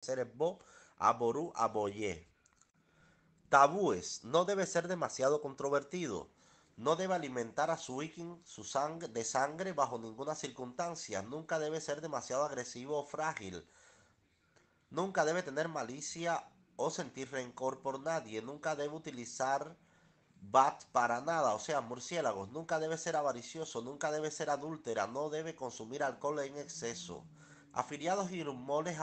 seres Bo, Aború, Aboyé. Tabúes. No debe ser demasiado controvertido. No debe alimentar a su viking su sangre, de sangre bajo ninguna circunstancia. Nunca debe ser demasiado agresivo o frágil. Nunca debe tener malicia o sentir rencor por nadie. Nunca debe utilizar bat para nada, o sea, murciélagos. Nunca debe ser avaricioso. Nunca debe ser adúltera. No debe consumir alcohol en exceso. Afiliados y rumores